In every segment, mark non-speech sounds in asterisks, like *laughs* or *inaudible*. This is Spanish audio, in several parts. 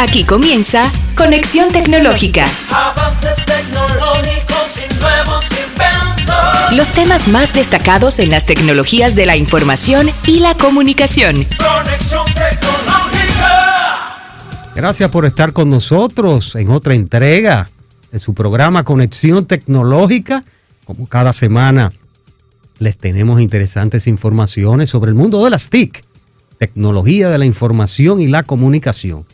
Aquí comienza Conexión Tecnológica. Avances tecnológicos y nuevos inventos. Los temas más destacados en las tecnologías de la información y la comunicación. Conexión tecnológica. Gracias por estar con nosotros en otra entrega de su programa Conexión Tecnológica. Como cada semana les tenemos interesantes informaciones sobre el mundo de las TIC, tecnología de la información y la comunicación.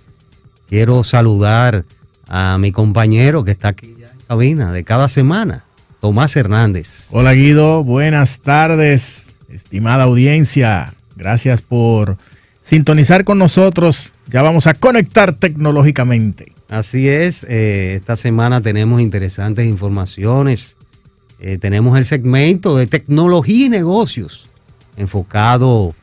Quiero saludar a mi compañero que está aquí ya en cabina de cada semana, Tomás Hernández. Hola Guido, buenas tardes, estimada audiencia. Gracias por sintonizar con nosotros. Ya vamos a conectar tecnológicamente. Así es, eh, esta semana tenemos interesantes informaciones. Eh, tenemos el segmento de tecnología y negocios enfocado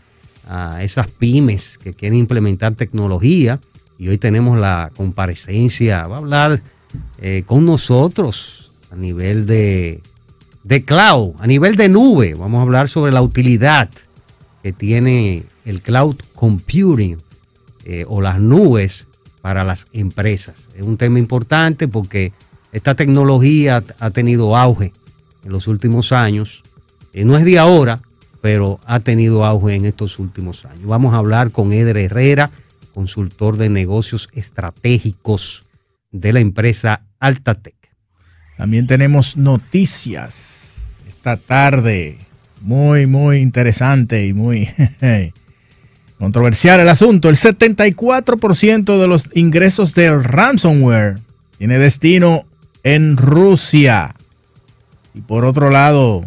a esas pymes que quieren implementar tecnología. Y hoy tenemos la comparecencia, va a hablar eh, con nosotros a nivel de, de cloud, a nivel de nube. Vamos a hablar sobre la utilidad que tiene el cloud computing eh, o las nubes para las empresas. Es un tema importante porque esta tecnología ha tenido auge en los últimos años. Eh, no es de ahora, pero ha tenido auge en estos últimos años. Vamos a hablar con Eder Herrera, consultor de negocios estratégicos de la empresa Altatec. También tenemos noticias esta tarde. Muy, muy interesante y muy *laughs* controversial el asunto. El 74% de los ingresos del ransomware tiene destino en Rusia. Y por otro lado,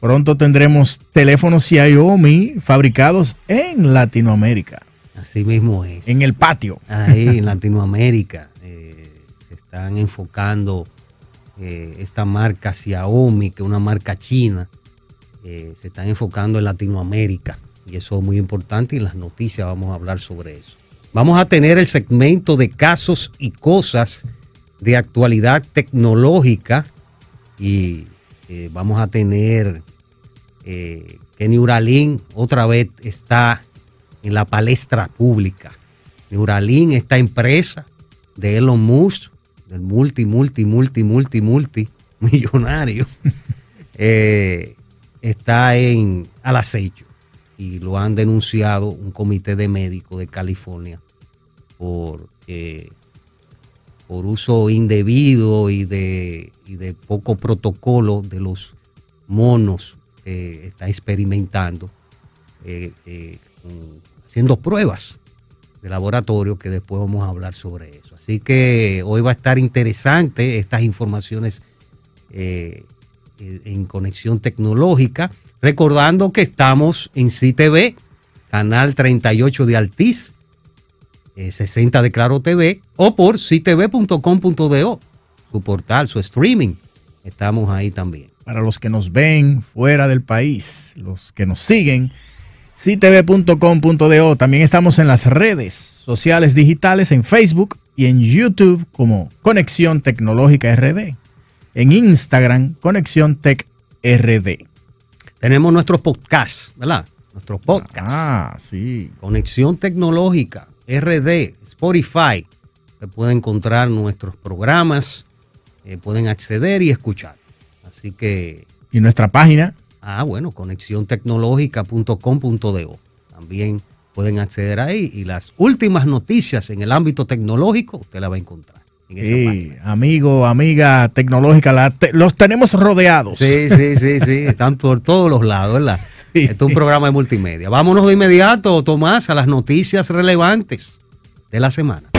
pronto tendremos teléfonos Xiaomi fabricados en Latinoamérica. Así mismo es. En el patio. Ahí en Latinoamérica eh, se están enfocando eh, esta marca Xiaomi, que es una marca china, eh, se están enfocando en Latinoamérica. Y eso es muy importante y en las noticias vamos a hablar sobre eso. Vamos a tener el segmento de casos y cosas de actualidad tecnológica y vamos a tener que Neuralink otra vez está en la palestra pública. Neuralink, esta empresa de Elon Musk, del multi, multi, multi, multi, multi millonario, *laughs* eh, está en, al acecho y lo han denunciado un comité de médicos de California por eh, por uso indebido y de, y de poco protocolo de los monos que está experimentando, eh, eh, con- haciendo pruebas de laboratorio que después vamos a hablar sobre eso. Así que hoy va a estar interesante estas informaciones eh, en conexión tecnológica, recordando que estamos en CTV, canal 38 de Altiz, eh, 60 de Claro TV o por ctv.com.do, su portal, su streaming. Estamos ahí también. Para los que nos ven fuera del país, los que nos siguen, ctv.com.do. También estamos en las redes sociales digitales, en Facebook y en YouTube como Conexión Tecnológica RD. En Instagram, Conexión Tech RD. Tenemos nuestros podcasts, ¿verdad? Nuestros podcasts. Ah, sí. Conexión Tecnológica, RD, Spotify. Se pueden encontrar nuestros programas, eh, pueden acceder y escuchar. Así que, Y nuestra página, ah, bueno, conexiontecnológica.com.do. También pueden acceder ahí y las últimas noticias en el ámbito tecnológico usted la va a encontrar en esa sí, página. amigo, amiga tecnológica, la te- los tenemos rodeados. Sí, sí, sí, sí, están por todos los lados, ¿verdad? *laughs* Sí. Esto es un programa de multimedia. Vámonos de inmediato, Tomás, a las noticias relevantes de la semana.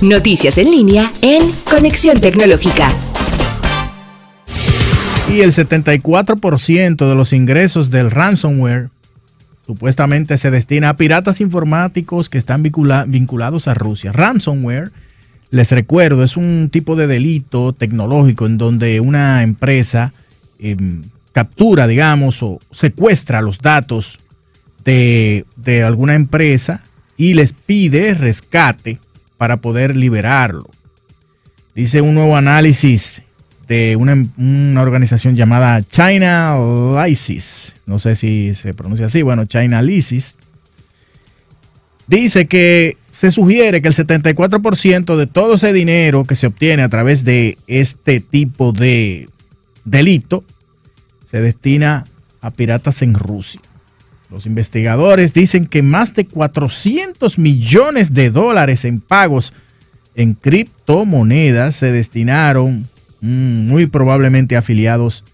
Noticias en línea en Conexión Tecnológica. Y el 74% de los ingresos del ransomware supuestamente se destina a piratas informáticos que están vincula- vinculados a Rusia. Ransomware, les recuerdo, es un tipo de delito tecnológico en donde una empresa em, captura, digamos, o secuestra los datos de alguna empresa y les pide rescate para poder liberarlo. Dice un nuevo análisis de una, organización llamada China Lysis. No sé si se pronuncia así. Bueno, China Lysis. dice que se sugiere que el 74% de todo ese dinero que se obtiene a través de este tipo de delito se destina a piratas en Rusia. Los investigadores dicen que más de 400 millones de dólares en pagos en criptomonedas se destinaron muy probablemente afiliados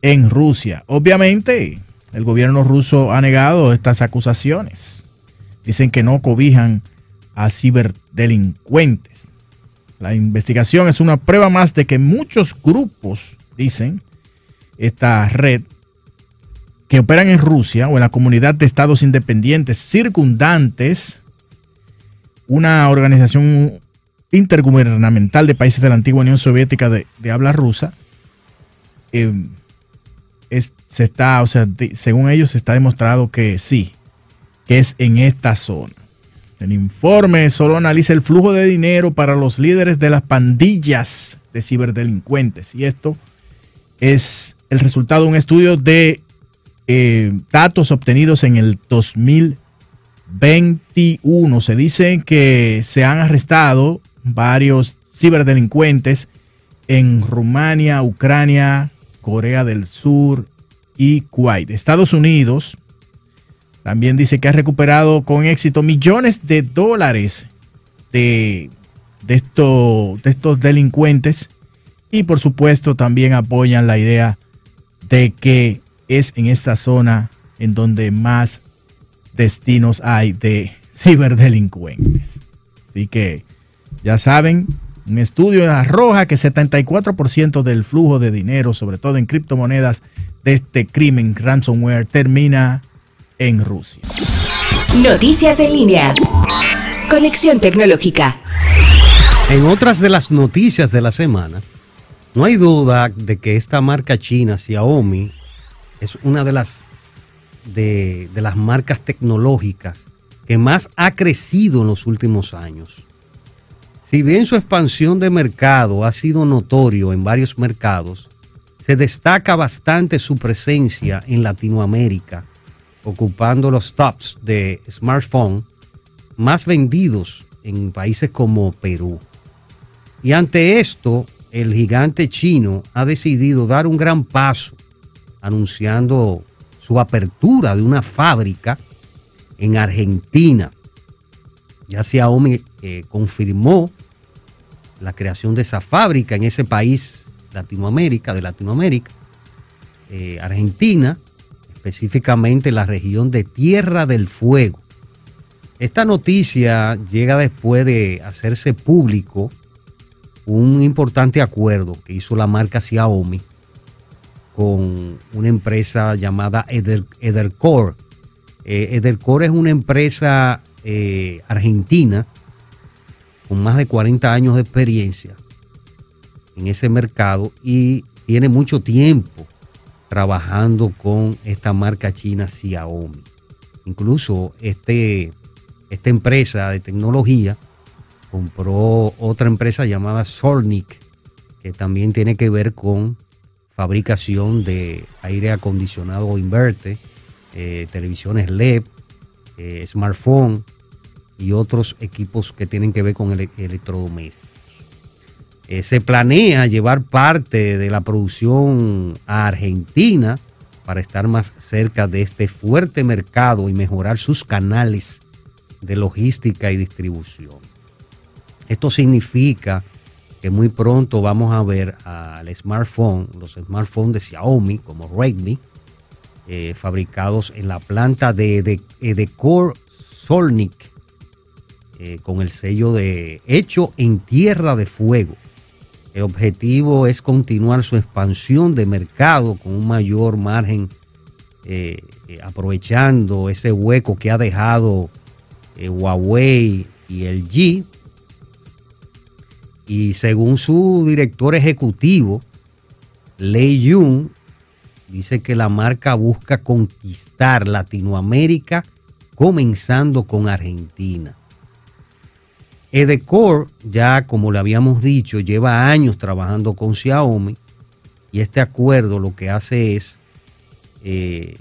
en Rusia. Obviamente, el gobierno ruso ha negado estas acusaciones. Dicen que no cobijan a ciberdelincuentes. La investigación es una prueba más de que muchos grupos, dicen, esta red, que operan en Rusia o en la comunidad de estados independientes circundantes, una organización intergubernamental de países de la antigua Unión Soviética de, habla rusa, eh, se está, o sea, según ellos se está demostrado que sí, que es en esta zona. El informe solo analiza el flujo de dinero para los líderes de las pandillas de ciberdelincuentes. Y esto es el resultado de un estudio de eh, datos obtenidos en el 2021. Se dice que se han arrestado varios ciberdelincuentes en Rumania, Ucrania, Corea del Sur y Kuwait. Estados Unidos también dice que ha recuperado con éxito millones de dólares de, de, estos delincuentes y por supuesto también apoyan la idea de que es en esta zona en donde más destinos hay de ciberdelincuentes. Así que ya saben, un estudio arroja que 74% del flujo de dinero, sobre todo en criptomonedas, de este crimen ransomware termina en Rusia. Noticias en línea. Conexión tecnológica. En otras de las noticias de la semana, no hay duda de que esta marca china, Xiaomi, es una de las, de, de las marcas tecnológicas que más ha crecido en los últimos años. Si bien su expansión de mercado ha sido notorio en varios mercados, se destaca bastante su presencia en Latinoamérica, ocupando los tops de smartphone más vendidos en países como Perú. Y ante esto, el gigante chino ha decidido dar un gran paso, anunciando su apertura de una fábrica en Argentina. Ya Xiaomi eh, confirmó la creación de esa fábrica en ese país Latinoamérica, de Latinoamérica, eh, Argentina, específicamente la región de Tierra del Fuego. Esta noticia llega después de hacerse público un importante acuerdo que hizo la marca Xiaomi con una empresa llamada Edercore. Eh, Edercore es una empresa eh, argentina con más de 40 años de experiencia en ese mercado y tiene mucho tiempo trabajando con esta marca china Xiaomi. Incluso este, esta empresa de tecnología compró otra empresa llamada Solnik, que también tiene que ver con fabricación de aire acondicionado inverte, eh, televisiones LED, eh, smartphone, y otros equipos que tienen que ver con el electrodomésticos. Eh, se planea llevar parte de la producción a Argentina para estar más cerca de este fuerte mercado y mejorar sus canales de logística y distribución. Esto significa que muy pronto vamos a ver al smartphone, los smartphones de Xiaomi como Redmi, eh, fabricados en la planta de, de, de Core Solnik eh, con el sello de hecho en tierra de fuego. El objetivo es continuar su expansión de mercado con un mayor margen, eh, eh, aprovechando ese hueco que ha dejado Huawei y el G. Y según su director ejecutivo, Lei Yun, dice que la marca busca conquistar Latinoamérica comenzando con Argentina. Edecor, ya como le habíamos dicho, lleva años trabajando con Xiaomi y este acuerdo lo que hace es eh,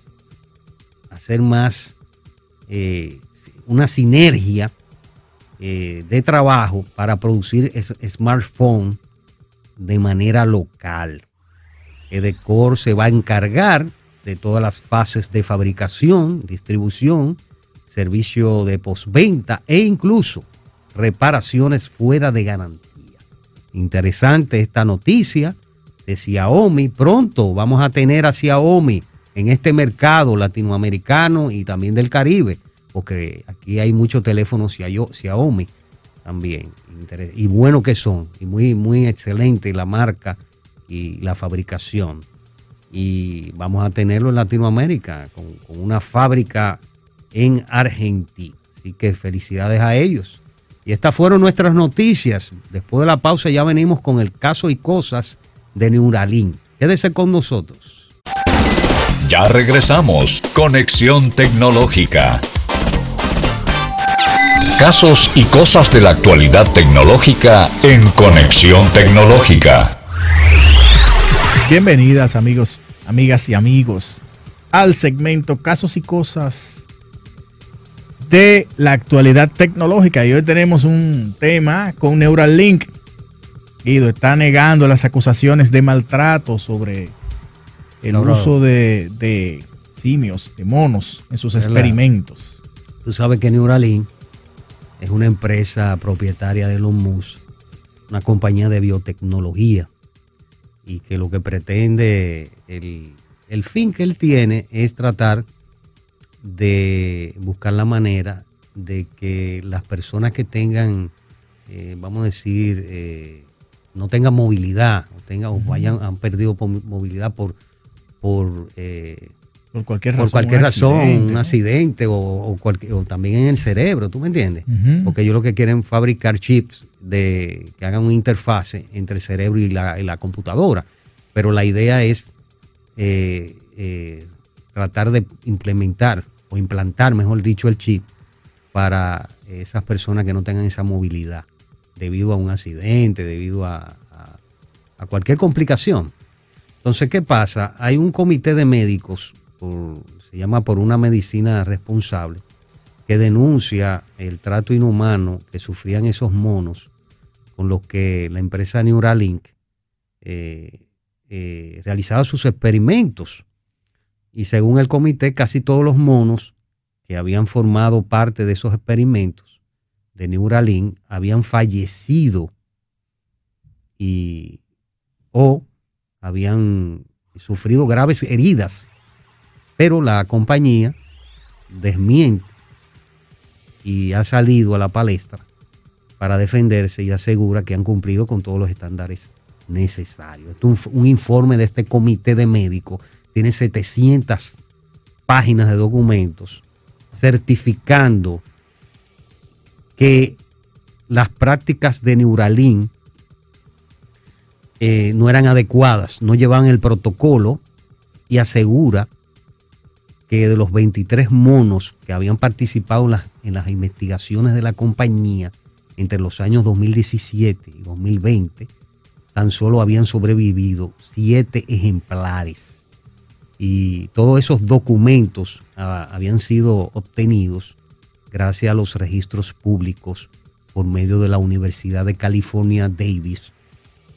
hacer más, eh, una sinergia eh, de trabajo para producir es- smartphone de manera local. Edecor se va a encargar de todas las fases de fabricación, distribución, servicio de postventa e incluso reparaciones fuera de garantía. Interesante esta noticia de Xiaomi. Pronto vamos a tener a Xiaomi en este mercado latinoamericano y también del Caribe, porque aquí hay muchos teléfonos Xiao- Xiaomi también. Y bueno que son, y muy, muy excelente la marca y la fabricación. Y vamos a tenerlo en Latinoamérica con, con una fábrica en Argentina. Así que felicidades a ellos. Y estas fueron nuestras noticias. Después de la pausa ya venimos con el caso y cosas de Neuralink. Quédese con nosotros. Ya regresamos. Conexión tecnológica. Casos y cosas de la actualidad tecnológica en Conexión Tecnológica. Bienvenidas amigos, amigas y amigos al segmento Casos y Cosas de la actualidad tecnológica. Y hoy tenemos un tema con Neuralink. Guido está negando las acusaciones de maltrato sobre el No, uso de, de simios, de monos en sus experimentos. Tú sabes que Neuralink es una empresa propietaria de Elon Musk, una compañía de biotecnología, y que lo que pretende, el, el fin que él tiene es tratar de buscar la manera de que las personas que tengan, eh, vamos a decir, eh, no tengan movilidad, o, tengan, o vayan, han perdido movilidad por, por eh, Por cualquier por razón. cualquier un razón, accidente, un ¿no? accidente o, o cualquier- o también en el cerebro, ¿tú me entiendes? Porque ellos lo que quieren fabricar chips de, que hagan una interfase entre el cerebro y la, y la computadora. Pero la idea es eh, tratar de implementar o implantar, mejor dicho, el chip para esas personas que no tengan esa movilidad debido a un accidente, debido a, a- cualquier complicación. Entonces, ¿qué pasa? Hay un comité de médicos, se llama por una medicina responsable, que denuncia el trato inhumano que sufrían esos monos con los que la empresa Neuralink eh, eh, realizaba sus experimentos. Y según el comité, casi todos los monos que habían formado parte de esos experimentos de Neuralink habían fallecido y o habían sufrido graves heridas. Pero la compañía desmiente y ha salido a la palestra para defenderse y asegura que han cumplido con todos los estándares necesarios. Esto es un, un informe de este comité de médicos, tiene 700 páginas de documentos certificando que las prácticas de Neuralink eh, no eran adecuadas, no llevaban el protocolo y asegura que de los 23 monos que habían participado en las, en las investigaciones de la compañía entre los años 2017 y 2020, tan solo habían sobrevivido siete ejemplares. Y todos esos documentos ah, habían sido obtenidos gracias a los registros públicos por medio de la Universidad de California Davis,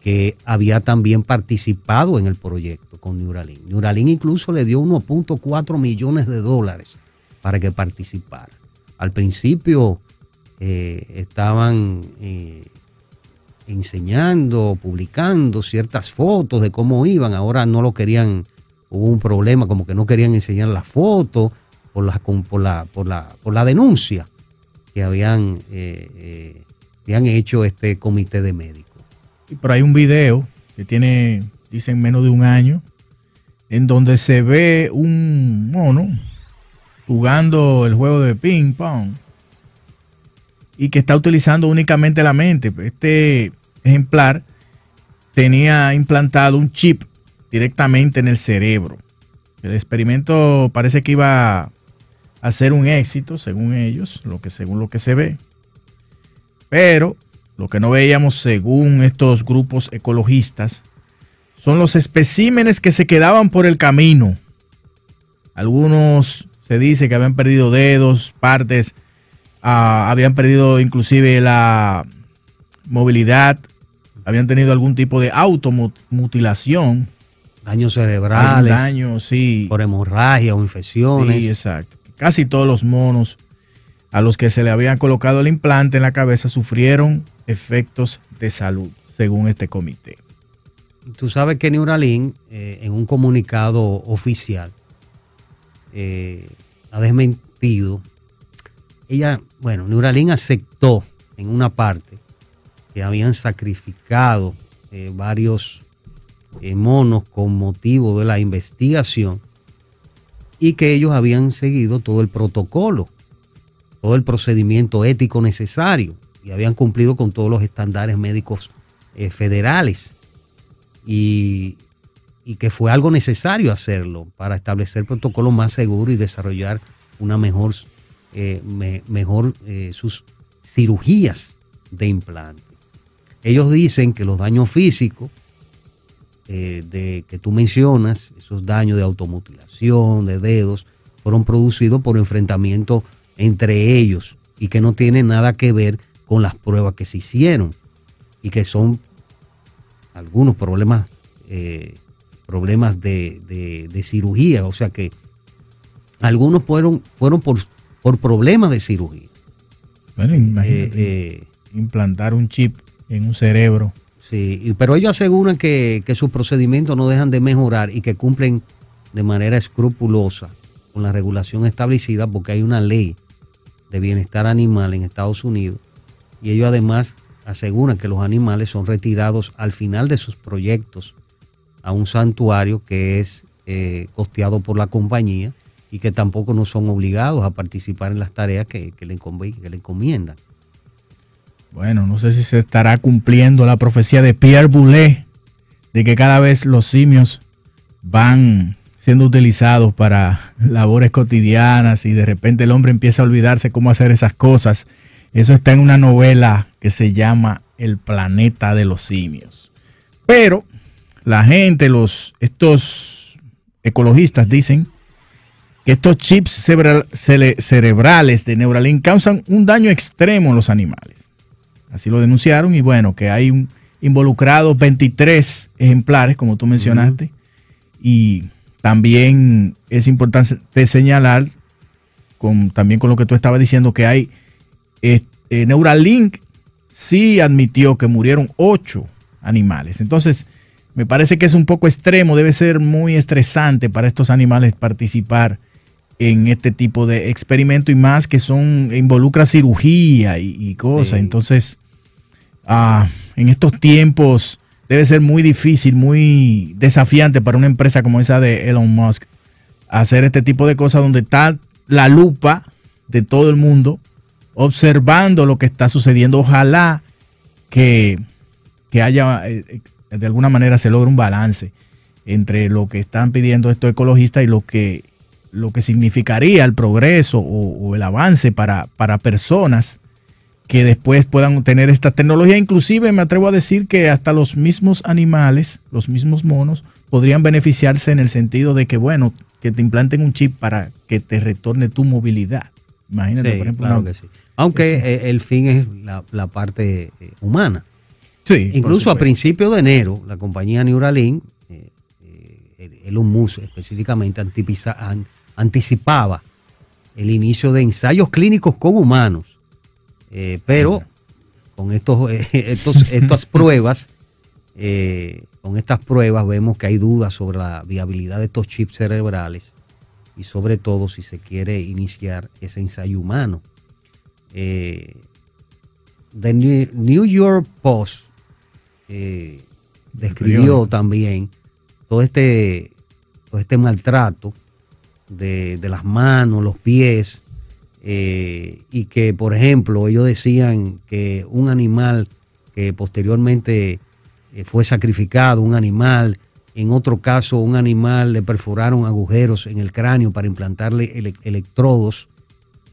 que había también participado en el proyecto con Neuralink. Neuralink incluso le dio 1.4 millones de dólares para que participara. Al principio eh, estaban eh, enseñando, publicando ciertas fotos de cómo iban, ahora no lo querían, hubo un problema, como que no querían enseñar las fotos por la, por la, por la, por la denuncia que habían, eh, eh, habían hecho este comité de médicos. Y por ahí un video que tiene, dicen, menos de un año, en donde se ve un mono jugando el juego de ping pong y que está utilizando únicamente la mente. Este ejemplar tenía implantado un chip directamente en el cerebro. El experimento parece que iba a ser un éxito, según ellos, lo que según lo que se ve. Pero lo que no veíamos según estos grupos ecologistas son los especímenes que se quedaban por el camino. Algunos se dice que habían perdido dedos, partes ah, habían perdido inclusive la movilidad, habían tenido algún tipo de automutilación, Daños cerebrales, daño, sí. por hemorragia o infecciones. Sí, exacto. Casi todos los monos a los que se le habían colocado el implante en la cabeza sufrieron efectos de salud, según este comité. Tú sabes que Neuralink, eh, en un comunicado oficial, eh, ha desmentido. Ella, bueno, Neuralink aceptó en una parte que habían sacrificado eh, varios monos con motivo de la investigación y que ellos habían seguido todo el protocolo, todo el procedimiento ético necesario y habían cumplido con todos los estándares médicos eh, federales y, y que fue algo necesario hacerlo para establecer protocolos más seguros y desarrollar una mejor, eh, me- mejor eh, sus cirugías de implante. Ellos dicen que los daños físicos eh, de, que tú mencionas, esos daños de automutilación, de dedos, fueron producidos por enfrentamiento entre ellos y que no tienen nada que ver con las pruebas que se hicieron y que son algunos problemas, eh, problemas de, de- de cirugía, o sea que algunos fueron, fueron por, por problemas de cirugía. Bueno, imagínate, Eh, eh, implantar un chip en un cerebro. Sí, pero ellos aseguran que, que sus procedimientos no dejan de mejorar y que cumplen de manera escrupulosa con la regulación establecida porque hay una ley de bienestar animal en Estados Unidos y ellos además aseguran que los animales son retirados al final de sus proyectos a un santuario que es eh, costeado por la compañía y que tampoco no son obligados a participar en las tareas que, que le, que le encomiendan. Bueno, no sé si se estará cumpliendo la profecía de Pierre Boulet de que cada vez los simios van siendo utilizados para labores cotidianas y de repente el hombre empieza a olvidarse cómo hacer esas cosas. Eso está en una novela que se llama El planeta de los simios. Pero la gente, los estos ecologistas dicen que estos chips cerebrales de Neuralink causan un daño extremo en los animales. Así lo denunciaron y bueno, que hay un involucrados 23 ejemplares, como tú mencionaste. Y también es importante señalar, con, también con lo que tú estabas diciendo, que hay eh, Neuralink sí admitió que murieron 8 animales. Entonces, me parece que es un poco extremo, debe ser muy estresante para estos animales participar en este tipo de experimento y más que son involucra cirugía y, y cosas. Sí. Entonces, ah, en estos tiempos debe ser muy difícil, muy desafiante para una empresa como esa de Elon Musk hacer este tipo de cosas donde está la lupa de todo el mundo observando lo que está sucediendo. Ojalá que, que haya, eh, de alguna manera se logre un balance entre lo que están pidiendo estos ecologistas y lo que, lo que significaría el progreso o, o el avance para, para personas que después puedan tener esta tecnología. Inclusive me atrevo a decir que hasta los mismos animales, los mismos monos, podrían beneficiarse en el sentido de que, bueno, que te implanten un chip para que te retorne tu movilidad. Imagínate, Sí, por ejemplo. claro una- que sí. Aunque eh, el fin es la, la parte eh, humana. Sí, Incluso a principios de enero, la compañía Neuralink, eh, eh, Elon Musk específicamente, an- anticipaba el inicio de ensayos clínicos con humanos. Eh, pero con estos, eh, *laughs* estos, estas *laughs* pruebas, eh, con estas pruebas vemos que hay dudas sobre la viabilidad de estos chips cerebrales y sobre todo si se quiere iniciar ese ensayo humano. Eh, The New York Post describió también todo este, todo este maltrato de, de las manos, los pies, eh, y que, por ejemplo, ellos decían que un animal que posteriormente eh, fue sacrificado, un animal, en otro caso, un animal le perforaron agujeros en el cráneo para implantarle ele- electrodos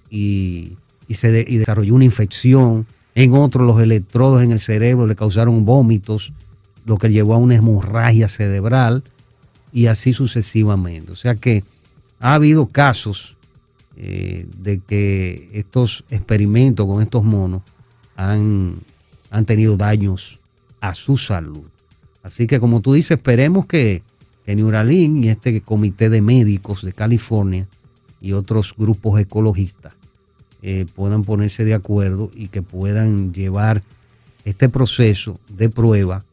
y, y se y desarrolló una infección. En otro, los electrodos en el cerebro le causaron vómitos, lo que llevó a una hemorragia cerebral y así sucesivamente. O sea que ha habido casos eh, de que estos experimentos con estos monos han, han tenido daños a su salud. Así que como tú dices, esperemos que, que Neuralink y este comité de médicos de California y otros grupos ecologistas eh, puedan ponerse de acuerdo y que puedan llevar este proceso de prueba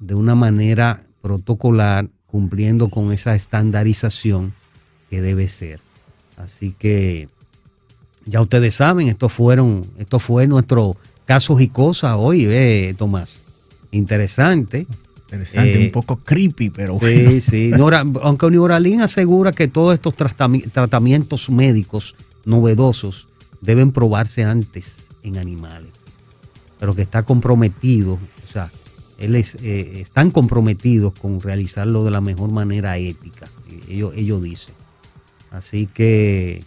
de una manera protocolar, cumpliendo con esa estandarización que debe ser. Así que ya ustedes saben, esto fueron, esto fue nuestro casos y cosas hoy, ve, Tomás. Interesante. Interesante, Eh, un poco creepy, pero Sí, bueno. sí. Nora- aunque Neuralink asegura que todos estos tratami- tratamientos médicos novedosos deben probarse antes en animales, pero que está comprometido, o sea, él es, eh, están comprometidos con realizarlo de la mejor manera ética, ellos, ellos dicen. Así que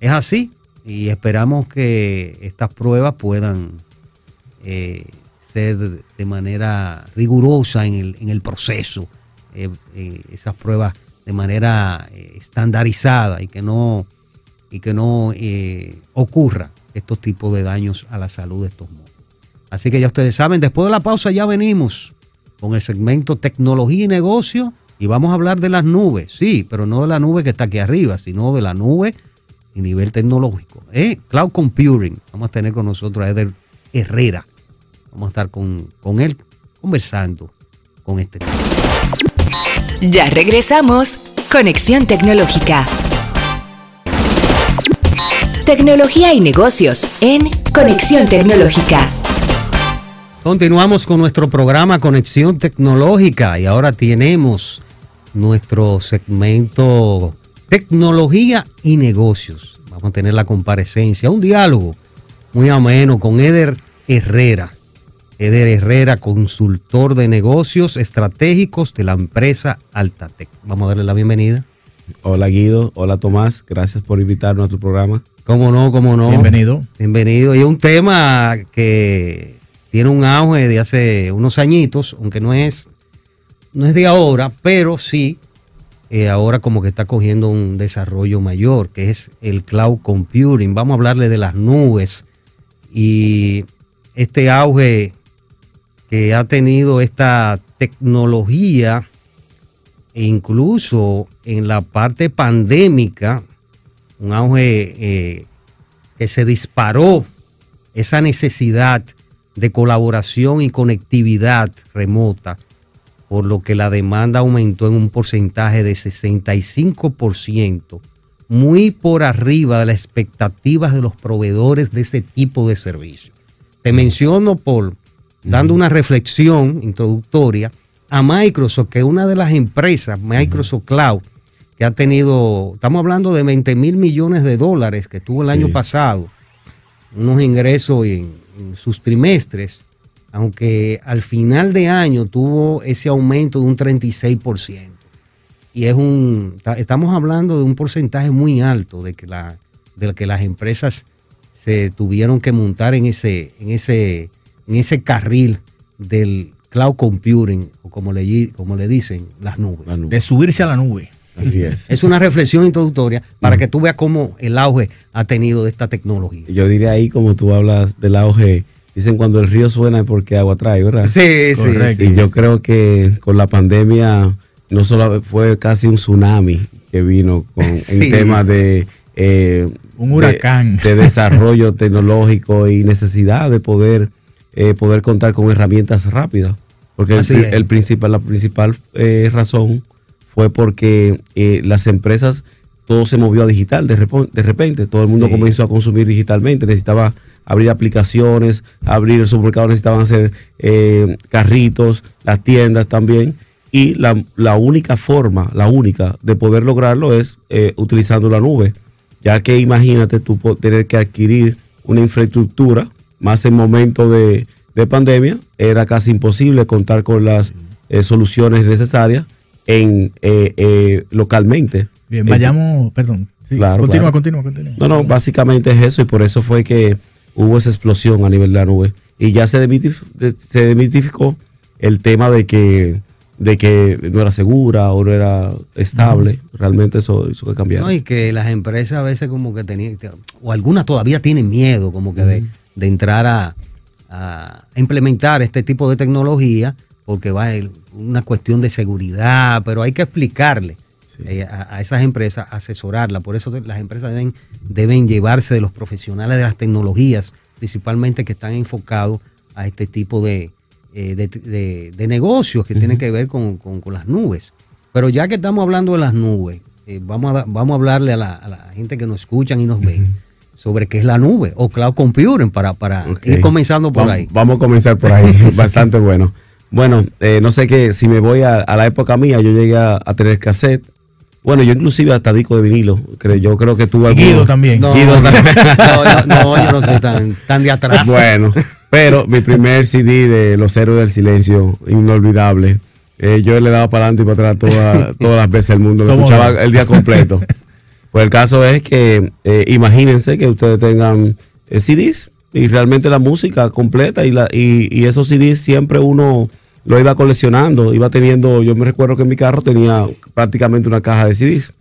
es así y esperamos que estas pruebas puedan eh, ser de manera rigurosa en el, en el proceso, eh, eh, esas pruebas de manera estandarizada y que no, y que no ocurra estos tipos de daños a la salud de estos monos. Así que ya ustedes saben, después de la pausa ya venimos con el segmento tecnología y negocio y vamos a hablar de las nubes, sí, pero no de la nube que está aquí arriba, sino de la nube a nivel tecnológico. ¿eh? Cloud Computing, vamos a tener con nosotros a Eder Herrera, vamos a estar con, con él conversando con este tema. Ya regresamos. Conexión Tecnológica. Tecnología y negocios en Conexión Tecnológica. Continuamos con nuestro programa Conexión Tecnológica y ahora tenemos nuestro segmento Tecnología y Negocios. Vamos a tener la comparecencia, un diálogo muy ameno con Eder Herrera. Eder Herrera, consultor de negocios estratégicos de la empresa Altatec. Vamos a darle la bienvenida. Hola Guido, hola Tomás, gracias por invitarnos a tu programa. ¿Cómo no? ¿Cómo no? Bienvenido. Bienvenido. Y es un tema que tiene un auge de hace unos añitos, aunque no es, no es de ahora, pero sí eh, ahora como que está cogiendo un desarrollo mayor, que es el cloud computing. Vamos a hablarle de las nubes y este auge que ha tenido esta tecnología, e incluso en la parte pandémica, un auge eh, que se disparó esa necesidad de colaboración y conectividad remota, por lo que la demanda aumentó en un porcentaje de 65%, muy por arriba de las expectativas de los proveedores de ese tipo de servicio. Te menciono por dando una reflexión introductoria a Microsoft, que es una de las empresas, Microsoft Cloud, que ha tenido, estamos hablando de 20 mil millones de dólares que tuvo el Sí. año pasado, unos ingresos en, en sus trimestres, aunque al final de año tuvo ese aumento de un 36%. Y es un, ta- estamos hablando de un porcentaje muy alto de que, la, de que las empresas se tuvieron que montar en ese, en ese, en ese carril del cloud computing, o como le, como le dicen, las nubes. La nube. De subirse a la nube. Así es. Es una reflexión introductoria para que tú veas cómo el auge ha tenido de esta tecnología. Yo diría ahí, como tú hablas del auge, dicen cuando el río suena es porque agua trae, ¿verdad? Sí, sí, Correcto. sí. Y yo creo que con la pandemia no solo fue casi un tsunami que vino con Sí. en temas de eh, Un huracán. de, desarrollo *laughs* tecnológico y necesidad de poder eh, poder contar con herramientas rápidas porque el, principal la principal eh, razón fue porque eh, las empresas todo se movió a digital de, de repente todo el mundo Sí. comenzó a consumir digitalmente necesitaba abrir aplicaciones abrir el supermercado necesitaban hacer eh, carritos las tiendas también y la, la única forma la única de poder lograrlo es eh, utilizando la nube ya que imagínate tú tener que adquirir una infraestructura, más en momento de, de pandemia, era casi imposible contar con las eh, soluciones necesarias en eh, localmente. Bien, vayamos, perdón. Sí, Claro, continúa, claro. continúa, continúa. No, no, básicamente es eso y por eso fue que hubo esa explosión a nivel de la nube. Y ya se, demitif- de- se demitificó el tema de que de que no era segura o no era estable. Realmente eso hizo que cambiara. No, y que las empresas a veces como que tenían, o algunas todavía tienen miedo como que de, de entrar a, a implementar este tipo de tecnología porque va a una cuestión de seguridad, pero hay que explicarle eh, a, a esas empresas, asesorarlas. Por eso las empresas deben, deben llevarse de los profesionales de las tecnologías, principalmente que están enfocados a este tipo de, eh, de, de- de negocios que tienen que ver con, con- con las nubes. Pero ya que estamos hablando de las nubes, eh, vamos, a, vamos a hablarle a la, a la gente que nos escuchan y nos ven sobre qué es la nube o cloud computing para, para ir comenzando por ahí. Vamos a comenzar por ahí, *laughs* bastante bueno. Bueno, eh, no sé qué, si me voy a, a la época mía, yo llegué a, a tener cassette. Bueno, yo inclusive hasta disco de vinilo, creo, yo creo que tuve Guido algunos. también. No, Guido no, también. no, no, yo no soy tan, *laughs* tan de atrás. Bueno, pero mi primer CD de Los Héroes del Silencio, inolvidable. Eh, yo le daba para adelante y para atrás toda- todas las veces el mundo. Lo ¿Cómo escuchaba no? el día completo. *laughs* Pues el caso es que eh, imagínense que ustedes tengan eh, CDs y realmente la música completa y, la, y, y esos CDs siempre uno lo iba coleccionando, iba teniendo, yo me recuerdo que en mi carro tenía prácticamente una caja de CDs.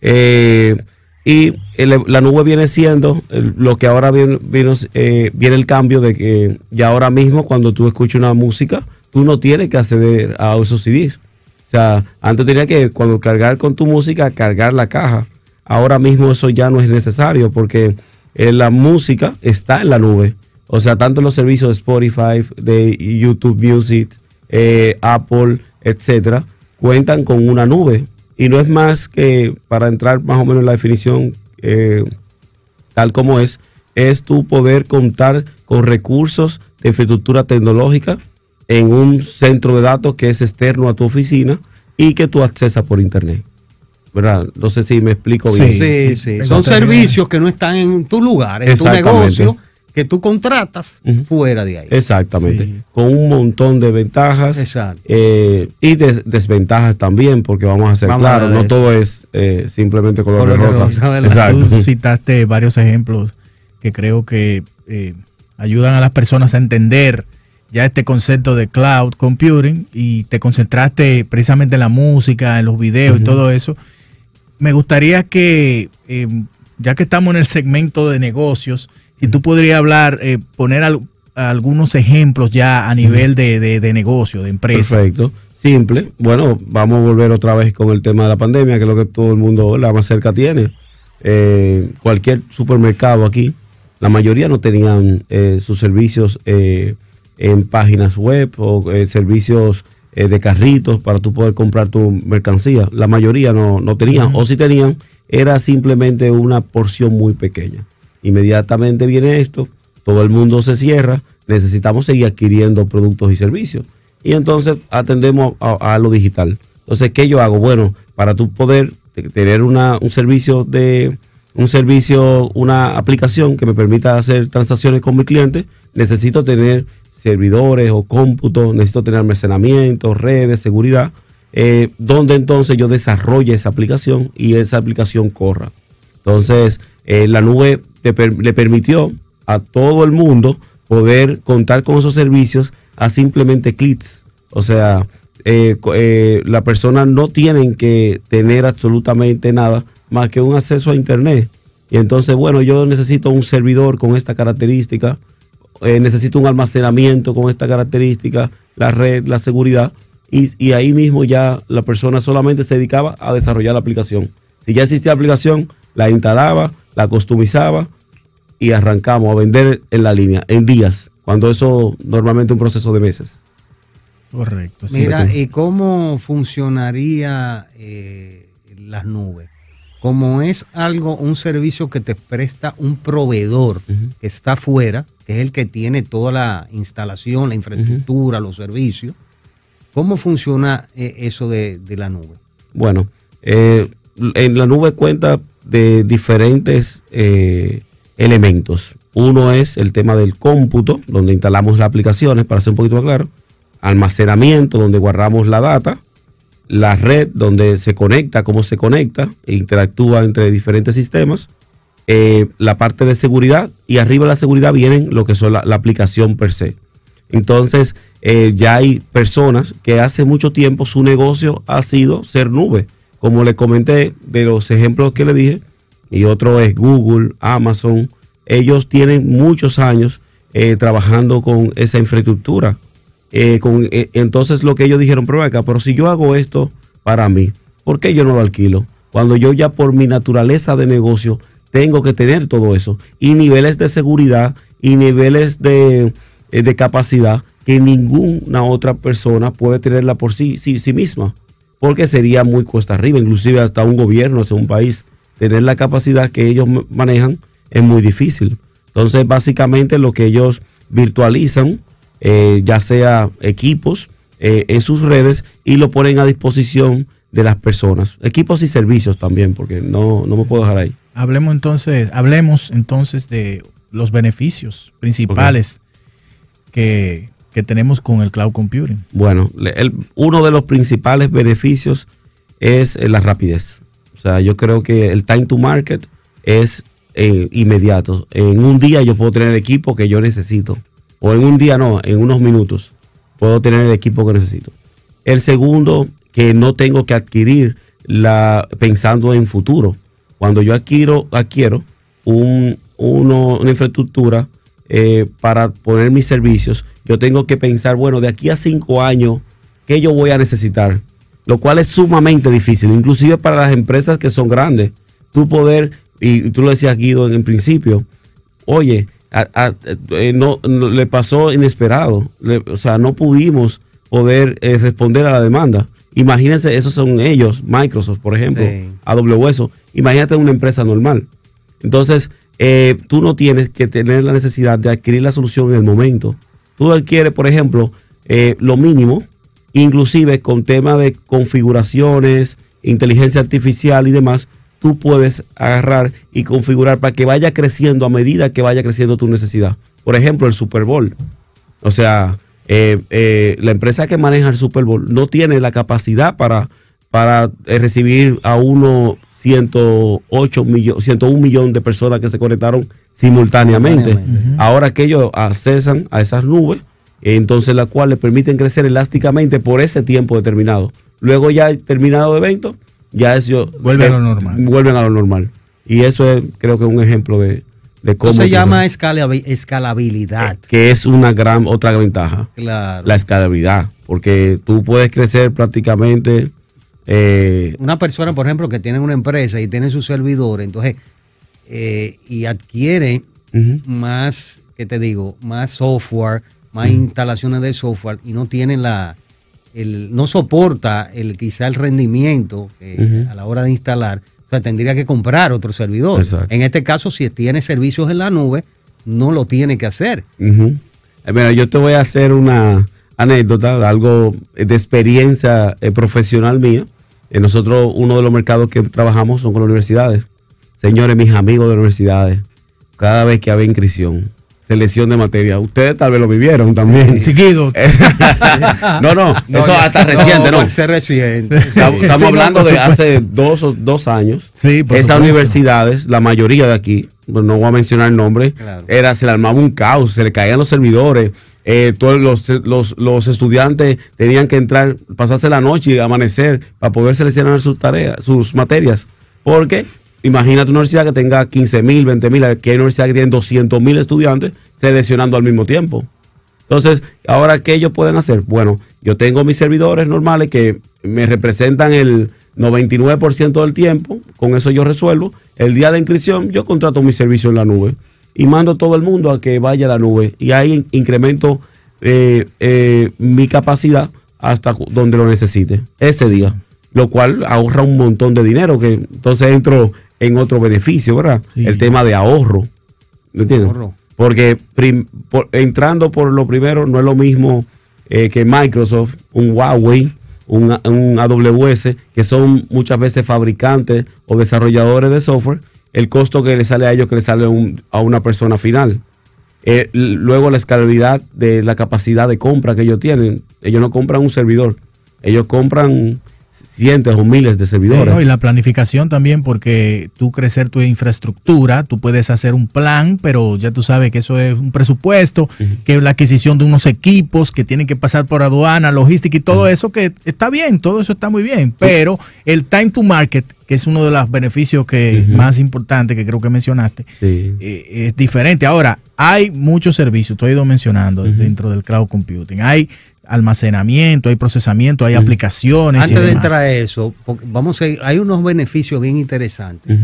Eh, y la nube viene siendo lo que ahora viene, vino, eh, viene el cambio de que ya ahora mismo cuando tú escuchas una música, tú no tienes que acceder a esos CDs. O sea, antes tenía que cuando cargar con tu música, cargar la caja. Ahora mismo eso ya no es necesario porque eh, la música está en la nube. O sea, tanto los servicios de Spotify, de YouTube Music, eh, Apple, etcétera, cuentan con una nube. Y no es más que, para entrar más o menos en la definición eh, tal como es, es tu poder contar con recursos de infraestructura tecnológica en un centro de datos que es externo a tu oficina y que tú accesas por internet. ¿Verdad? No sé si me explico Sí. bien. Sí, sí, sí. Son servicios que no están en tu lugar, en tu negocio, que tú contratas fuera de ahí. Exactamente. Sí. Con un montón de ventajas Exacto. eh, y de- desventajas también, porque vamos a ser Vamos claros, no todo es eh, simplemente color, Color de de rosa. Exacto. Tú citaste varios ejemplos que creo que eh, ayudan a las personas a entender ya este concepto de cloud computing y te concentraste precisamente en la música, en los videos y todo eso. Me gustaría que, eh, ya que estamos en el segmento de negocios, si tú podrías hablar, eh, poner al- algunos ejemplos ya a nivel de, de- de negocio, de empresa. Perfecto. Simple. Bueno, vamos a volver otra vez con el tema de la pandemia, que es lo que todo el mundo la más cerca tiene. Eh, cualquier supermercado aquí, la mayoría no tenían eh, sus servicios eh, en páginas web o servicios de carritos para tú poder comprar tu mercancía. La mayoría no, no tenían, o si tenían, era simplemente una porción muy pequeña. Inmediatamente viene esto, todo el mundo se cierra, necesitamos seguir adquiriendo productos y servicios. Y entonces atendemos a, lo digital. Entonces, ¿qué yo hago? Bueno, para tú poder te- tener una, un servicio de un servicio, una aplicación que me permita hacer transacciones con mi cliente, necesito tener servidores o cómputo, necesito tener almacenamiento, redes, seguridad, eh, donde entonces yo desarrolle esa aplicación y esa aplicación corra. Entonces, eh, la nube le permitió a todo el mundo poder contar con esos servicios a simplemente clics. O sea, eh, eh, la persona no tienen que tener absolutamente nada más que un acceso a Internet. Y entonces, bueno, yo necesito un servidor con esta característica, eh, necesito un almacenamiento con esta característica, la red, la seguridad. Y, y ahí mismo ya la persona solamente se dedicaba a desarrollar la aplicación. Si ya existía la aplicación, la instalaba, la customizaba y arrancamos a vender en la línea, en días, cuando eso normalmente es un proceso de meses. Correcto. sí. Mira, ¿y cómo funcionaría eh, las nubes? Como es algo, un servicio que te presta un proveedor que está afuera, que es el que tiene toda la instalación, la infraestructura, los servicios. ¿Cómo funciona eh, eso de, de la nube? Bueno, eh, en la nube cuenta de diferentes eh, elementos. Uno es el tema del cómputo, donde instalamos las aplicaciones, para ser un poquito más claro. Almacenamiento, donde guardamos la data. La red, donde se conecta, cómo se conecta e interactúa entre diferentes sistemas. Eh, la parte de seguridad y arriba de la seguridad vienen lo que son la, aplicación per se. Entonces, eh, ya hay personas que hace mucho tiempo su negocio ha sido ser nube. Como le comenté de los ejemplos que le dije, y otro es Google, Amazon, ellos tienen muchos años eh, trabajando con esa infraestructura. Eh, eh, entonces lo que ellos dijeron, ven acá, pero si yo hago esto para mí, ¿por qué yo no lo alquilo? Cuando yo ya por mi naturaleza de negocio tengo que tener todo eso y niveles de seguridad y niveles de, de capacidad que ninguna otra persona puede tenerla por sí, sí, sí misma, porque sería muy cuesta arriba, inclusive hasta un gobierno, hasta un país, tener la capacidad que ellos ma- manejan es muy difícil. Entonces, básicamente lo que ellos virtualizan, eh, ya sea equipos eh, en sus redes y lo ponen a disposición de las personas. Equipos y servicios también, porque no, no me puedo dejar ahí. Hablemos entonces, hablemos entonces de los beneficios principales que, que tenemos con el cloud computing. Bueno, el- uno de los principales beneficios es eh, la rapidez. O sea, yo creo que el time to market es eh, inmediato. En un día yo puedo tener el equipo que yo necesito. O en un día no, en unos minutos puedo tener el equipo que necesito. El segundo, que no tengo que adquirir la, pensando en futuro. Cuando yo adquiero, adquiero un, una infraestructura eh, para poner mis servicios, yo tengo que pensar, bueno, de aquí a cinco años, ¿qué yo voy a necesitar? Lo cual es sumamente difícil, inclusive para las empresas que son grandes. Tú poder, y tú lo decías Guido en el principio, oye, a- a- eh, no, no- le pasó inesperado, Le- o sea, no pudimos poder eh, responder a la demanda. Imagínense, esos son ellos, Microsoft, por ejemplo, Sí. AWS. Imagínate una empresa normal. Entonces, eh, tú no tienes que tener la necesidad de adquirir la solución en el momento. Tú adquieres, por ejemplo, eh, lo mínimo, inclusive con tema de configuraciones, inteligencia artificial y demás, tú puedes agarrar y configurar para que vaya creciendo a medida que vaya creciendo tu necesidad. Por ejemplo, el Super Bowl. O sea, eh, la empresa que maneja el Super Bowl no tiene la capacidad para, para recibir a uno 108 millones, 101 millón de personas que se conectaron simultáneamente. Simultáneamente. Ahora que ellos accesan a esas nubes, eh, entonces la cual le permiten crecer elásticamente por ese tiempo determinado. Luego ya terminado el evento, ya eso Vuelve a eh, lo normal. Vuelven a lo normal. Y eso es, creo que es un ejemplo de, de cómo Eso se llama escalabilidad. que es una gran otra ventaja Claro. la escalabilidad, porque tú puedes crecer prácticamente eh, Una persona, por ejemplo, que tiene una empresa y tiene sus servidores, entonces, eh, y adquiere más, ¿qué te digo? Más software, más instalaciones de software y no tiene la, el, no soporta el quizá el rendimiento eh, a la hora de instalar. O sea, tendría que comprar otro servidor. Exacto. En este caso, si tiene servicios en la nube, no lo tiene que hacer. Mira, yo te voy a hacer una anécdota, de algo de experiencia eh, profesional mía. Eh, nosotros, uno de los mercados que trabajamos son con las universidades. Señores, mis amigos de universidades, cada vez que había inscripción, selección de materia, ustedes tal vez lo vivieron también. Seguido. *laughs* no, no, *laughs* eso hasta reciente, ¿no? ser reciente. Estamos estamos Sí, no, hablando de hace dos, o- dos años. Sí, por Esas supuesto. universidades, la mayoría de aquí, pues no voy a mencionar el nombre, Claro. era, se le armaba un caos, se le caían los servidores, eh, todos los, los, los estudiantes tenían que entrar, pasarse la noche y amanecer para poder seleccionar sus tareas, sus materias. Porque imagínate una universidad que tenga 15 mil, 20 mil, que hay universidades que tienen 200 mil estudiantes seleccionando al mismo tiempo. Entonces, ahora, ¿qué ellos pueden hacer? Bueno, yo tengo mis servidores normales que me representan el 99% del tiempo, con eso yo resuelvo. El día de inscripción, yo contrato mi servicio en la nube y mando a todo el mundo a que vaya a la nube y ahí in- incremento eh, eh, mi capacidad hasta donde lo necesite ese día, lo cual ahorra un montón de dinero, que entonces entro en otro beneficio, ¿verdad? Sí. El tema de ahorro. ¿Me entiendes? Ahorro. Porque prim- por- entrando por lo primero, no es lo mismo eh, que Microsoft, un Huawei, un, un AWS, que son muchas veces fabricantes o desarrolladores de software, el costo que le sale a ellos que le sale a un- a una persona final. Eh, luego la escalabilidad de la capacidad de compra que ellos tienen. Ellos no compran un servidor, ellos compran cientos o miles de servidores. Sí, ¿no? Y la planificación también, porque tú crecer tu infraestructura, tú puedes hacer un plan, pero ya tú sabes que eso es un presupuesto, que la adquisición de unos equipos que tienen que pasar por aduana, logística y todo eso, que está bien, todo eso está muy bien, pero el time to market, que es uno de los beneficios que Ujú. más importantes que creo que mencionaste, Sí. eh, es diferente. Ahora, hay muchos servicios, tú has ido mencionando dentro del cloud computing. Hay almacenamiento, hay procesamiento, hay aplicaciones. y Antes de entrar a eso, vamos a ir- hay unos beneficios bien interesantes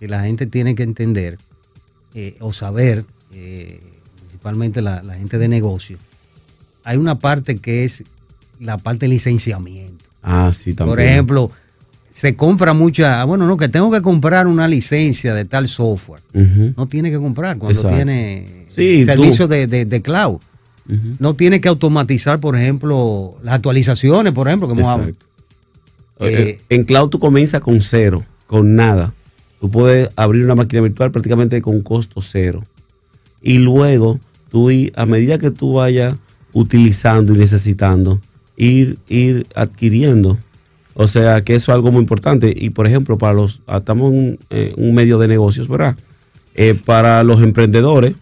que la gente tiene que entender eh, o saber, eh, principalmente la, la gente de negocio. Hay una parte que es la parte de licenciamiento. Ah, sí, también. Por ejemplo, se compra mucha, ah, bueno, no, que tengo que comprar una licencia de tal software. No tiene que comprar cuando Exacto. tiene Sí, servicio de, de- de cloud. No tiene que automatizar, por ejemplo, las actualizaciones, por ejemplo, que hemos hablado. Eh, Eh, en cloud tú comienzas con cero, con nada. Tú puedes abrir una máquina virtual prácticamente con costo cero. Y luego, tú a medida que tú vayas utilizando y necesitando, ir, ir adquiriendo. O sea, que eso es algo muy importante. Y por ejemplo, para los, ah, estamos en un, eh, un medio de negocios, ¿verdad? Eh, para los emprendedores,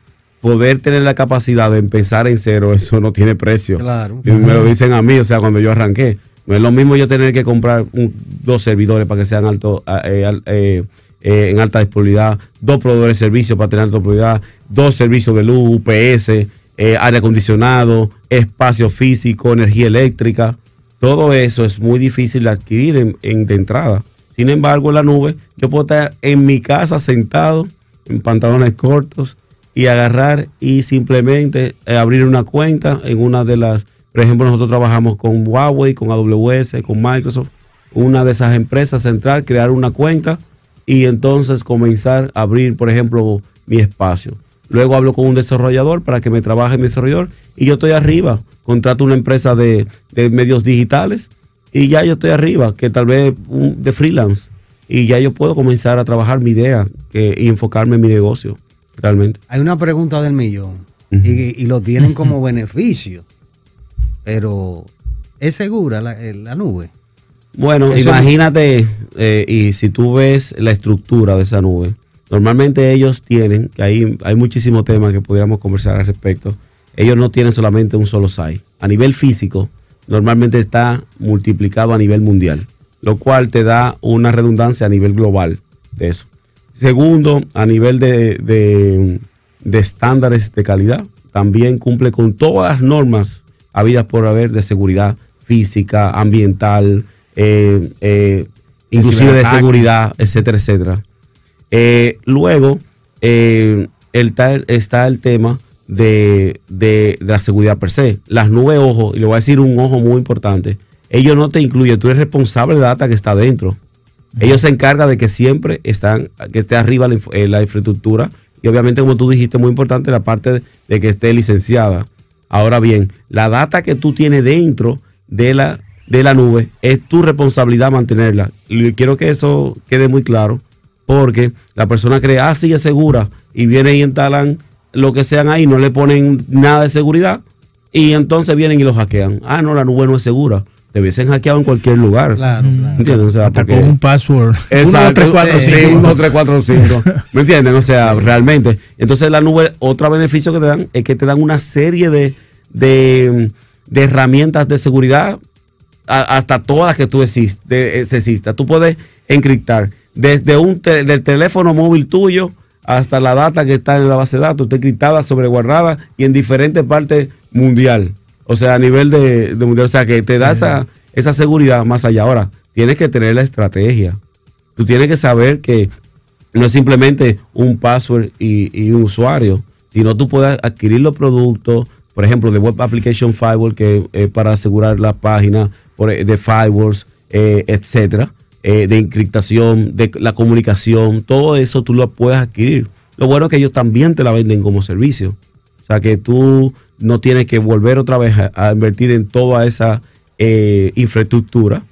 poder tener la capacidad de empezar en cero, eso no tiene precio. Claro. Y me lo dicen a mí, o sea, cuando yo arranqué. No es lo mismo yo tener que comprar un- dos servidores para que sean alto, eh, eh, eh, en alta disponibilidad, dos proveedores de servicios para tener alta disponibilidad, dos servicios de luz, UPS, aire acondicionado, espacio físico, energía eléctrica. Todo eso es muy difícil de adquirir en, en- de entrada. Sin embargo, en la nube, yo puedo estar en mi casa sentado, en pantalones cortos, y agarrar y simplemente eh, abrir una cuenta en una de las, por ejemplo, nosotros trabajamos con Huawei, con AWS, con Microsoft, una de esas empresas central, crear una cuenta y entonces comenzar a abrir, por ejemplo, mi espacio. Luego hablo con un desarrollador para que me trabaje mi desarrollador y yo estoy arriba. Contrato una empresa de, de medios digitales y ya yo estoy arriba, que tal vez un- de freelance. Y ya yo puedo comenzar a trabajar mi idea y enfocarme en mi negocio, realmente. Hay una pregunta del millón y, y lo tienen como *laughs* beneficio, pero ¿es segura la, la nube? Bueno, Eso- imagínate, eh, y si tú ves la estructura de esa nube, normalmente ellos tienen, que hay, hay muchísimos temas que pudiéramos conversar al respecto, ellos no tienen solamente un solo site. A nivel físico, normalmente está multiplicado a nivel mundial, lo cual te da una redundancia a nivel global de eso. Segundo, a nivel de, de- de estándares de calidad, también cumple con todas las normas habidas por haber de seguridad física, ambiental, eh, eh, inclusive de seguridad, etcétera, etcétera. Eh, luego el está el tema de, de- de la seguridad per se. Las nubes ojo, y le voy a decir un ojo muy importante, ellos no te incluyen, tú eres responsable de la data que está dentro. Ellos se encargan de que siempre están, que esté arriba la, eh, la infraestructura y obviamente como tú dijiste, muy importante la parte de, que esté licenciada. Ahora bien, la data que tú tienes dentro de la, de la nube es tu responsabilidad mantenerla. Y quiero que eso quede muy claro porque la persona cree, ah, sí, es segura y vienen y instalan lo que sean ahí, no le ponen nada de seguridad y entonces vienen y lo hackean. Ah, no, la nube no es segura. Te hubiesen hackeado en cualquier lugar. Claro, claro. ¿Entiendes? O sea, Hasta porque- con un password. *laughs* Exacto. 1, 2, 3, 4, Sí, 5. 1, 3, 4, 5. ¿Me entienden? O sea, realmente. Entonces la nube, otro beneficio que te dan es que te dan una serie de, de, de herramientas de seguridad hasta todas las que tú exist- de- eh, se exista. Tú puedes encriptar desde un te- del teléfono móvil tuyo hasta la data que está en la base de datos, está encriptada, sobreguardada y en diferentes partes mundial. O sea, a nivel de, de mundial. O sea, que te da esa, esa seguridad más allá. Ahora, tienes que tener la estrategia. Tú tienes que saber que no es simplemente un password y, y un usuario, sino tú puedes adquirir los productos, por ejemplo, de Web Application Firewall, que es para asegurar la página por- de firewalls, eh, etcétera, eh, de encriptación, de la comunicación, todo eso tú lo puedes adquirir. Lo bueno es que ellos también te la venden como servicio. O sea que tú no tienes que volver otra vez a, a invertir en toda esa eh, infraestructura.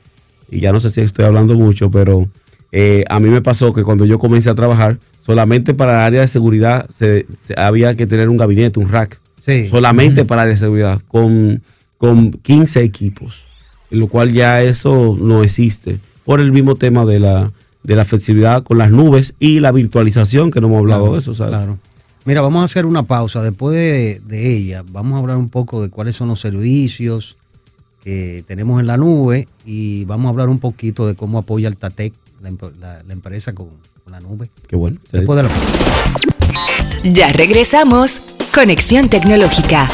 Y ya no sé si estoy hablando mucho, pero eh, a mí me pasó que cuando yo comencé a trabajar, solamente para el área de seguridad se, se- había que tener un gabinete, un rack. Sí. Solamente para el área de seguridad, con, con 15 equipos. en lo cual ya eso no existe, por el mismo tema de la, de la flexibilidad con las nubes y la virtualización, que no hemos hablado Claro, de eso, ¿sabes? Claro. Mira, vamos a hacer una pausa. Después de, de ella, vamos a hablar un poco de cuáles son los servicios que tenemos en la nube y vamos a hablar un poquito de cómo apoya Altatec, la- la empresa con, con la nube. Qué bueno. Después de la pausa. Ya regresamos. Conexión Tecnológica.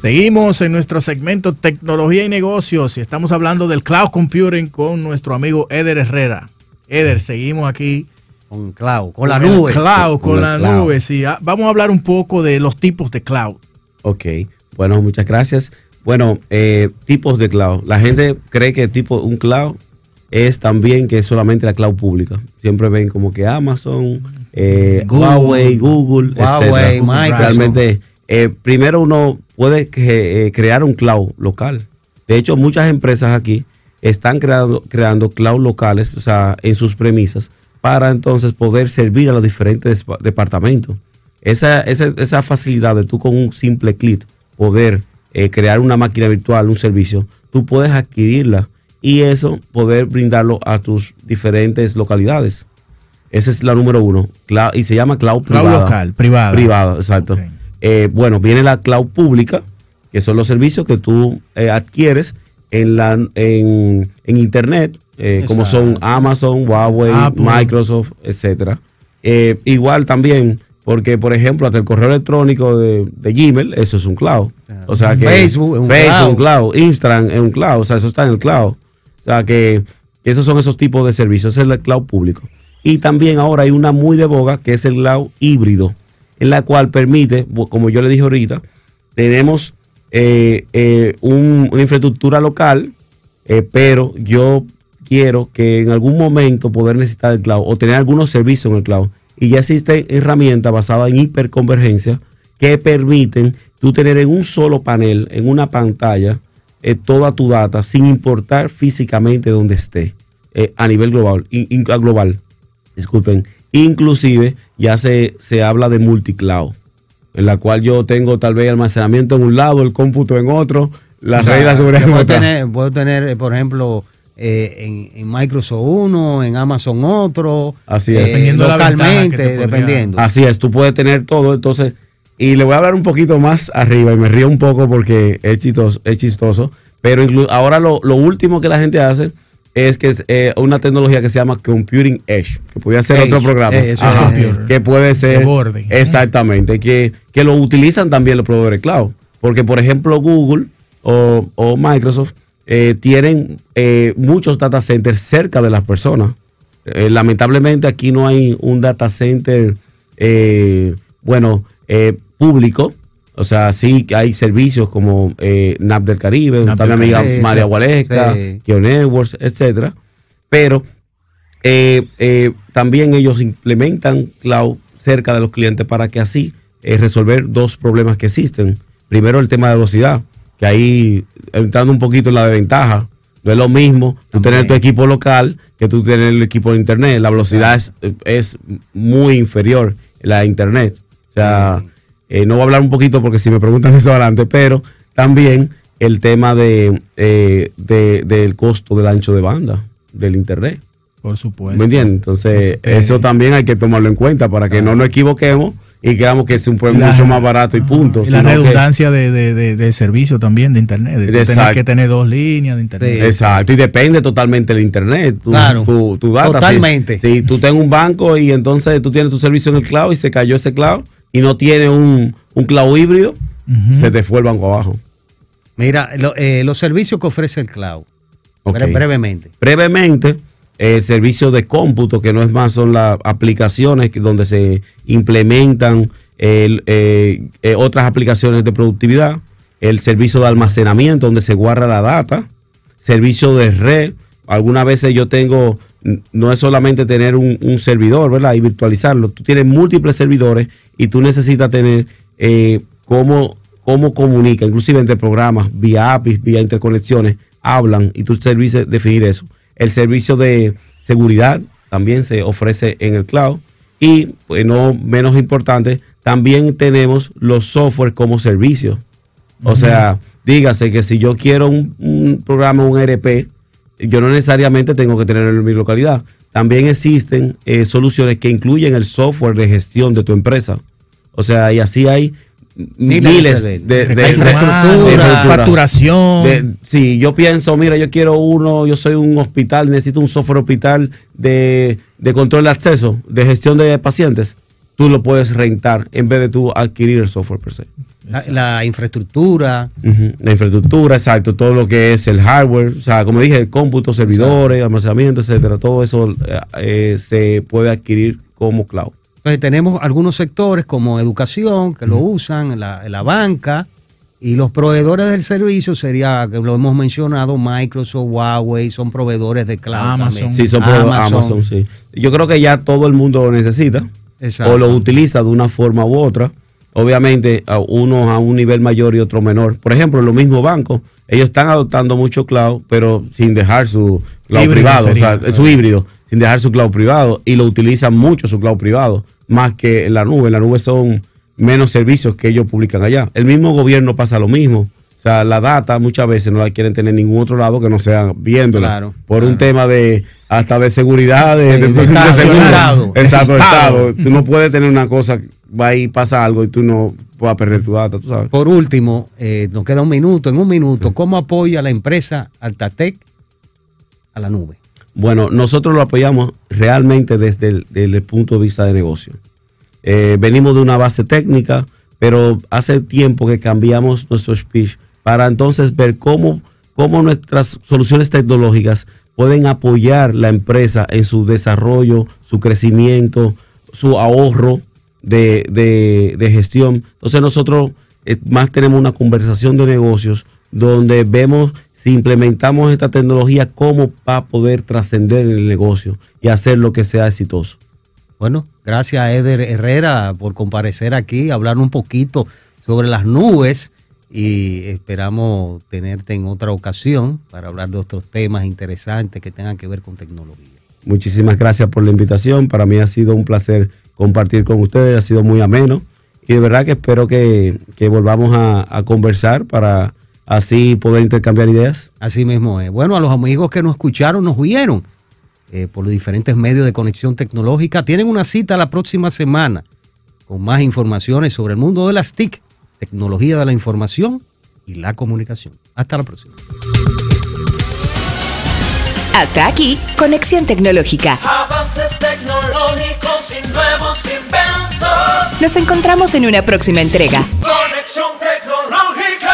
Seguimos en nuestro segmento Tecnología y Negocios y estamos hablando del cloud computing con nuestro amigo Eder Herrera. Eder, seguimos aquí Con cloud, con la el nube. Cloud, con, Con la cloud. nube, sí. Ah, Vamos a hablar un poco de los tipos de cloud. Ok, bueno, muchas gracias. Bueno, eh, tipos de cloud. La gente cree que tipo un cloud es también que es solamente la cloud pública. Siempre ven como que Amazon, eh, Google, Huawei, Google, Huawei, etcétera. Microsoft. Realmente, eh, primero uno puede que, crear un cloud local. De hecho, muchas empresas aquí están creando, creando cloud locales, o sea, en sus premisas, para entonces poder servir a los diferentes departamentos. Esa, esa, esa facilidad de tú con un simple clic poder eh, crear una máquina virtual, un servicio, tú puedes adquirirla y eso poder brindarlo a tus diferentes localidades. Esa es la número uno. Cloud- y se llama cloud, Cloud privada. local, privada. Privada, exacto. Eh, bueno, viene la cloud pública, que son los servicios que tú eh, adquieres en, la, en, en Internet, eh, como son. Amazon, Huawei, Apple. Microsoft, etcétera. Eh, igual también, porque por ejemplo, hasta el correo electrónico de, de Gmail, eso es un cloud. O sea que Facebook es un Facebook cloud. cloud, Instagram es un cloud, o sea, eso está en el cloud. O sea que esos son esos tipos de servicios, es el cloud público. Y también ahora hay una muy de boga que es el cloud híbrido, en la cual permite, como yo le dije ahorita, tenemos eh, eh, un- una infraestructura local, eh, pero yo quiero que en algún momento poder necesitar el cloud o tener algunos servicios en el cloud. Y ya existen herramientas basadas en hiperconvergencia que permiten tú tener en un solo panel, en una pantalla, toda tu data sin importar físicamente donde esté a nivel global. in- global disculpen. Inclusive ya se, se habla de multicloud, en la cual yo tengo tal vez almacenamiento en un lado, el cómputo en otro, las O sea, reglas sobre puedo otra. tener, puedo tener, eh, por ejemplo, eh, en, en Microsoft uno, en Amazon otro, Así es. eh, Dependiendo de la ventaja que localmente, dependiendo. Así es, tú puedes tener todo, entonces, y le voy a hablar un poquito más arriba y me río un poco porque es chistoso, es chistoso pero ahora lo, lo último que la gente hace es que es eh, una tecnología que se llama Computing Edge, que podría ser Edge, otro programa, eh, Ajá, que puede ser borde. exactamente, que, que lo utilizan también los proveedores cloud, porque por ejemplo Google o, o Microsoft eh, tienen eh, muchos data centers cerca de las personas. Lamentablemente aquí no hay un data center, bueno, público. O sea, sí que hay servicios como eh, NAP del Caribe, NAP está mi del amiga Caribe, María Gualesca, sí. Kio Networks, etcétera. Pero eh, eh, también ellos implementan cloud cerca de los clientes para que así eh, resolver dos problemas que existen. Primero, el tema de velocidad, que ahí entrando un poquito en la desventaja. No es lo mismo tú tener tu equipo local que tú tener el equipo de internet. La velocidad es, es muy inferior la internet. O sea, eh, no voy a hablar un poquito porque si me preguntan *laughs* eso adelante, pero también el tema de, eh, de- del costo del ancho de banda del internet. Por supuesto. ¿Me entiendes? Entonces, Pues, eh, eso también hay que tomarlo en cuenta para que no nos equivoquemos y creamos que es un pueblo La- mucho más barato y punto. Y la que- redundancia de, de, de- de servicio también de internet. De tener Exacto. que tener dos líneas de internet. Sí. Exacto, y depende totalmente del internet. Tu, Claro. tu, tu data. Totalmente. Si, si tú tienes un banco y entonces tú tienes tu servicio en el cloud y se cayó ese cloud y no tiene un, un cloud híbrido, se te fue el banco abajo. Mira, lo- eh, los servicios que ofrece el cloud, brevemente. brevemente, eh, servicios de cómputo, que no es más, son las aplicaciones donde se implementan eh, eh, otras aplicaciones de productividad, el servicio de almacenamiento, donde se guarda la data, servicio de red. Algunas veces yo tengo, no es solamente tener un, un servidor, ¿verdad? Y virtualizarlo. Tú tienes múltiples servidores y tú necesitas tener eh, cómo, cómo comunica, inclusive entre programas, vía APIs, vía interconexiones, hablan y tú services definir eso. El servicio de seguridad también se ofrece en el cloud. Y, pues, no menos importante, también tenemos los software como servicios. O sea, Dígase que si yo quiero un, un programa, un ERP, yo no necesariamente tengo que tenerlo en mi localidad. También existen eh, soluciones que incluyen el software de gestión de tu empresa. O sea, y así hay Miles de miles de, de- de- facturación. De- sí, yo pienso, mira, yo quiero uno, yo soy un hospital, necesito un software hospital de, de control de acceso, de gestión de pacientes. Tú lo puedes rentar en vez de tú adquirir el software per se. La, la infraestructura, La infraestructura, exacto, todo lo que es el hardware, o sea, como dije, el cómputo, servidores, almacenamiento, etcétera, todo eso eh, eh, se puede adquirir como cloud. Entonces tenemos algunos sectores como educación que lo usan, la, la banca y los proveedores del servicio sería, que lo hemos mencionado, Microsoft, Huawei, son proveedores de cloud. Amazon. también. Sí, son pro- Amazon. sí. Yo creo que ya todo el mundo lo necesita Exacto. o lo utiliza de una forma u otra. Obviamente, a unos a un nivel mayor y otro menor. Por ejemplo, los mismos bancos, ellos están adoptando mucho cloud, pero sin dejar su cloud Híbrido privado. sería, o sea, es su híbrido, sin dejar su cloud privado. Y lo utilizan mucho su cloud privado, más que en la nube. En la nube son menos servicios que ellos publican allá. El mismo gobierno pasa lo mismo. O sea, la data muchas veces no la quieren tener en ningún otro lado que no sea viéndola. Claro, por claro. un tema de hasta de seguridad, de, De- de- Estado. Estado. Exacto, Estado. Estado. Tú no puedes tener una cosa, va y pasa algo y tú no puedas perder tu data, tú sabes. Por último, eh, nos queda un minuto. En un minuto, ¿cómo apoya la empresa Altatec a la nube? Bueno, nosotros lo apoyamos realmente desde el, desde el punto de vista de negocio. Eh, venimos de una base técnica, pero hace tiempo que cambiamos nuestro speech para entonces ver cómo, cómo nuestras soluciones tecnológicas pueden apoyar la empresa en su desarrollo, su crecimiento, su ahorro de, de- gestión. Entonces nosotros eh, más tenemos una conversación de negocios donde vemos si implementamos esta tecnología, cómo va a poder trascender en el negocio y hacer lo que sea exitoso. Bueno, gracias a Eder Herrera por comparecer aquí, hablar un poquito sobre las nubes y esperamos tenerte en otra ocasión para hablar de otros temas interesantes que tengan que ver con tecnología. Muchísimas gracias por la invitación. Para mí ha sido un placer compartir con ustedes, ha sido muy ameno y de verdad que espero que, que volvamos a, a conversar para así poder intercambiar ideas. Así mismo es. Bueno, a los amigos que nos escucharon, nos vieron eh, por los diferentes medios de conexión tecnológica, tienen una cita la próxima semana con más informaciones sobre el mundo de las TIC, tecnología de la información y la comunicación. Hasta la próxima. Hasta aquí, Conexión Tecnológica. Avances tecnológicos y nuevos inventos. Nos encontramos en una próxima entrega Conexión tecnológica.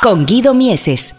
con Guido Mieses.